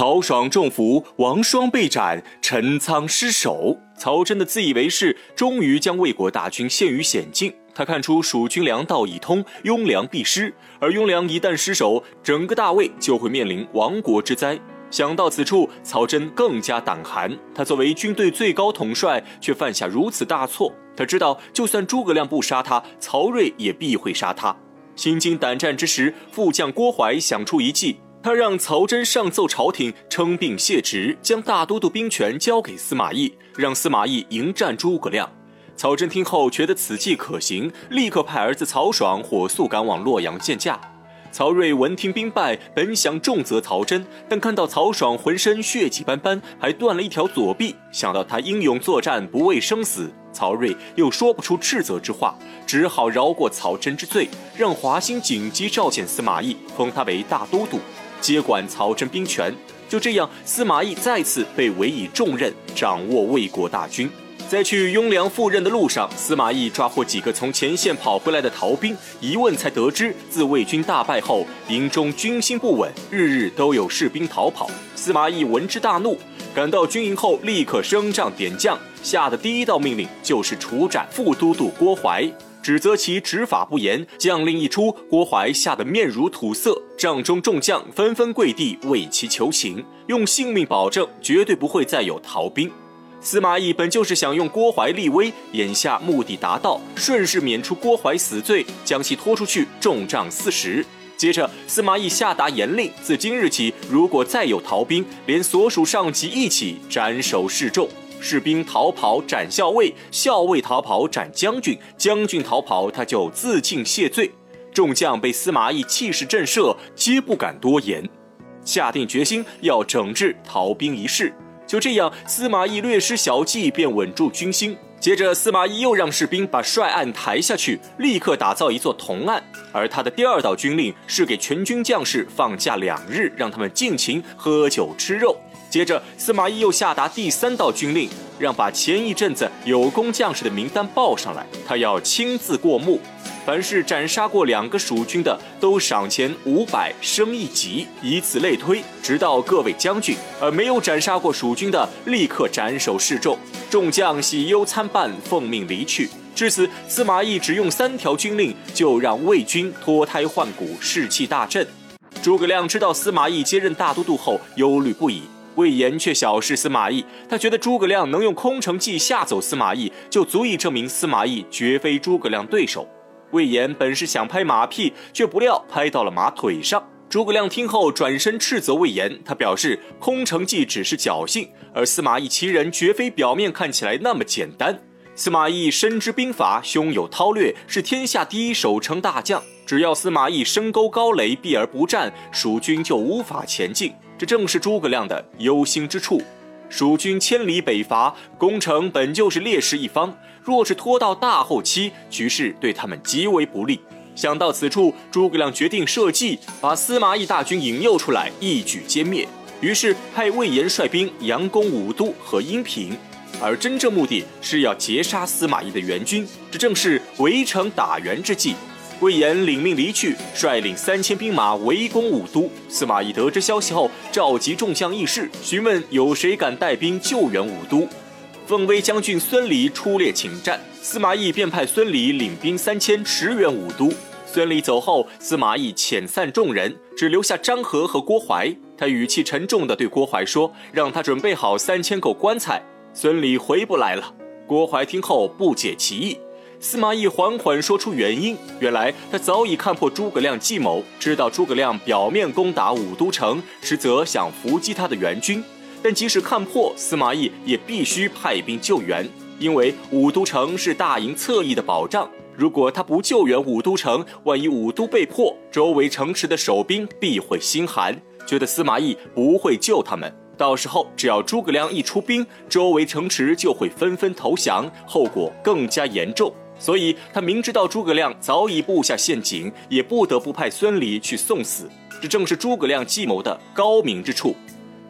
曹爽中伏，王双被斩，陈仓失守。曹真的自以为是，终于将魏国大军陷于险境。他看出蜀军粮道已通，雍凉必失，而雍凉一旦失守，整个大魏就会面临亡国之灾。想到此处，曹真更加胆寒。他作为军队最高统帅，却犯下如此大错。他知道，就算诸葛亮不杀他，曹睿也必会杀他。心惊胆战之时，副将郭淮想出一计，他让曹真上奏朝廷，称病谢职，将大都督兵权交给司马懿，让司马懿迎战诸葛亮。曹真听后觉得此计可行，立刻派儿子曹爽火速赶往洛阳见驾。曹睿闻听兵败，本想重责曹真，但看到曹爽浑身血迹斑斑，还断了一条左臂，想到他英勇作战，不畏生死，曹睿又说不出斥责之话，只好饶过曹真之罪，让华歆紧急召见司马懿，封他为大都督，接管曹真兵权。就这样，司马懿再次被委以重任，掌握魏国大军。在去雍凉赴任的路上，司马懿抓获几个从前线跑回来的逃兵，一问才得知，自魏军大败后，营中军心不稳，日日都有士兵逃跑。司马懿闻之大怒，赶到军营后立刻升帐点将，下的第一道命令就是处斩副都督郭淮，指责其执法不严。将令一出，郭淮吓得面如土色，帐中众将纷纷跪地为其求情，用性命保证绝对不会再有逃兵。司马懿本就是想用郭淮立威，眼下目的达到，顺势免除郭淮死罪，将其拖出去重杖四十。接着，司马懿下达严令：自今日起，如果再有逃兵，连所属上级一起斩首示众。士兵逃跑斩校尉，校尉逃跑斩将军，将军逃跑他就自尽谢罪。众将被司马懿气势震慑，皆不敢多言，下定决心要整治逃兵一事。就这样，司马懿略施小计便稳住军心。接着，司马懿又让士兵把帅案抬下去，立刻打造一座铜案。而他的第二道军令是给全军将士放假两日，让他们尽情喝酒吃肉。接着，司马懿又下达第三道军令，让把前一阵子有功将士的名单报上来，他要亲自过目。凡是斩杀过两个蜀军的，都赏钱五百，升一级，以此类推，直到各位将军；而没有斩杀过蜀军的，立刻斩首示众。众将喜忧参半，奉命离去。至此，司马懿只用三条军令，就让魏军脱胎换骨，士气大振。诸葛亮知道司马懿接任大都督后，忧虑不已。魏延却小视司马懿，他觉得诸葛亮能用空城计吓走司马懿，就足以证明司马懿绝非诸葛亮对手。魏延本是想拍马屁，却不料拍到了马腿上。诸葛亮听后转身斥责魏延，他表示空城计只是侥幸，而司马懿其人绝非表面看起来那么简单。司马懿深知兵法，胸有韬略，是天下第一守城大将。只要司马懿深沟高垒，避而不战，蜀军就无法前进。这正是诸葛亮的忧心之处。蜀军千里北伐，攻城本就是劣势一方。若是拖到大后期，局势对他们极为不利。想到此处，诸葛亮决定设计把司马懿大军引诱出来，一举歼灭。于是派魏延率兵佯攻武都和阴平，而真正目的是要截杀司马懿的援军。这正是围城打援之计。魏延领命离去，率领三千兵马围攻武都。司马懿得知消息后，召集众将议事，询问有谁敢带兵救援武都。奉威将军孙离出列请战，司马懿便派孙离领兵三千驰援武都。孙离走后，司马懿遣散众人，只留下张合和郭淮。他语气沉重地对郭淮说：“让他准备好三千口棺材。”孙离回不来了。郭淮听后不解其意。司马懿缓缓说出原因，原来他早已看破诸葛亮计谋，知道诸葛亮表面攻打武都城，实则想伏击他的援军。但即使看破，司马懿也必须派兵救援，因为武都城是大营侧翼的保障。如果他不救援武都城，万一武都被破，周围城池的守兵必会心寒，觉得司马懿不会救他们。到时候，只要诸葛亮一出兵，周围城池就会纷纷投降，后果更加严重。所以他明知道诸葛亮早已布下陷阱，也不得不派孙礼去送死。这正是诸葛亮计谋的高明之处。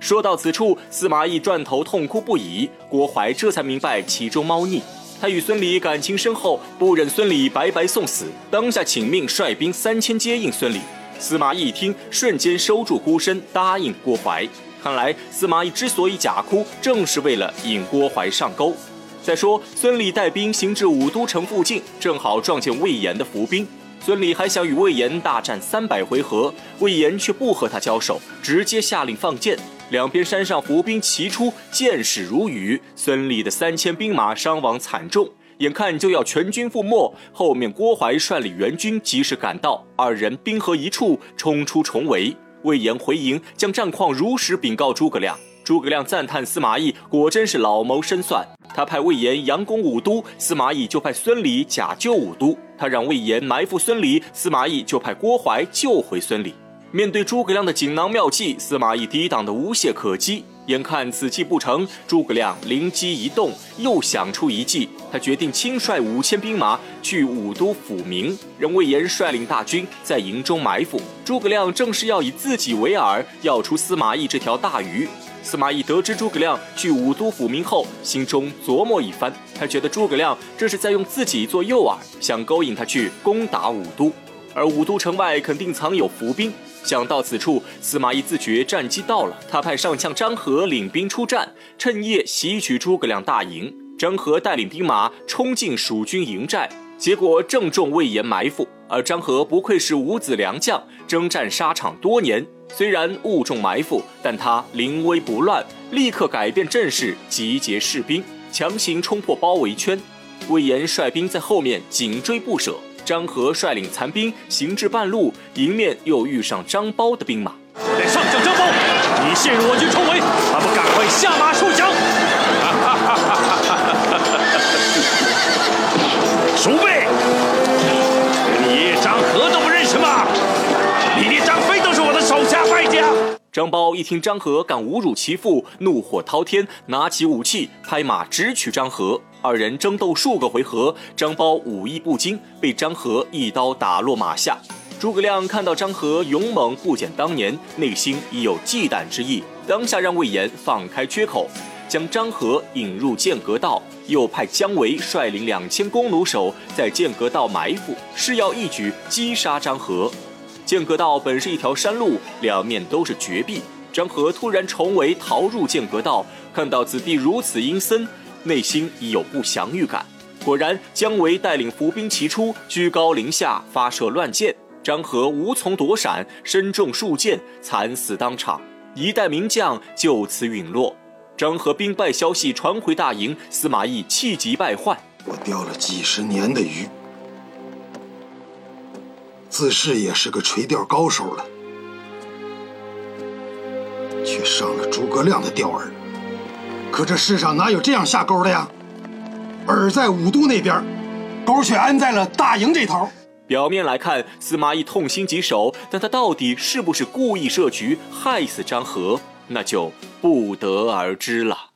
说到此处，司马懿转头痛哭不已。郭淮这才明白其中猫腻。他与孙礼感情深厚，不忍孙礼白白送死，当下请命率兵三千接应孙礼。司马懿一听，瞬间收住孤身，答应郭淮。看来司马懿之所以假哭，正是为了引郭淮上钩。再说孙礼带兵行至武都城附近，正好撞见魏延的伏兵。孙礼还想与魏延大战三百回合，魏延却不和他交手，直接下令放箭。两边山上伏兵齐出，箭矢如雨。孙礼的三千兵马伤亡惨重，眼看就要全军覆没。后面郭淮率领援军及时赶到，二人兵合一处，冲出重围。魏延回营，将战况如实禀告诸葛亮。诸葛亮赞叹司马懿果真是老谋深算。他派魏延佯攻武都，司马懿就派孙礼假救武都。他让魏延埋伏孙礼，司马懿就派郭淮救回孙礼。面对诸葛亮的锦囊妙计，司马懿抵挡的无懈可击。眼看此计不成，诸葛亮灵机一动，又想出一计。他决定亲率五千兵马去武都抚明，让魏延率领大军在营中埋伏。诸葛亮正是要以自己为饵，要出司马懿这条大鱼。司马懿得知诸葛亮去武都抚明后，心中琢磨一番。他觉得诸葛亮这是在用自己做诱饵，想勾引他去攻打武都，而武都城外肯定藏有伏兵。想到此处，司马懿自觉战机到了，他派上将张合领兵出战，趁夜袭取诸葛亮大营。张合带领兵马冲进蜀军营寨，结果正中魏延埋伏。而张合不愧是五子良将，征战沙场多年。虽然误中埋伏，但他临危不乱，立刻改变阵势，集结士兵，强行冲破包围圈。魏延率兵在后面紧追不舍，张合率领残兵行至半路，迎面又遇上张苞的兵马。上将张苞，你陷入我军张苞一听张合敢侮辱其父，怒火滔天，拿起武器拍马直取张合。二人争斗数个回合，张苞武艺不精，被张合一刀打落马下。诸葛亮看到张合勇猛不减当年，内心已有忌惮之意，当下让魏延放开缺口，将张合引入剑阁道，又派姜维率领两千弓弩手在剑阁道埋伏，誓要一举击杀张合。剑阁道本是一条山路，两面都是绝壁。张合突然重围逃入剑阁道，看到此地如此阴森，内心已有不祥预感。果然，姜维带领伏兵齐出，居高临下发射乱箭，张合无从躲闪，身中数箭，惨死当场。一代名将就此陨落。张合兵败消息传回大营，司马懿气急败坏：“我钓了几十年的鱼。”自是也是个垂钓高手了，却上了诸葛亮的钓饵。可这世上哪有这样下钩的呀？饵在武都那边，钩却安在了大营这头。表面来看，司马懿痛心疾首，但他到底是不是故意设局害死张合，那就不得而知了。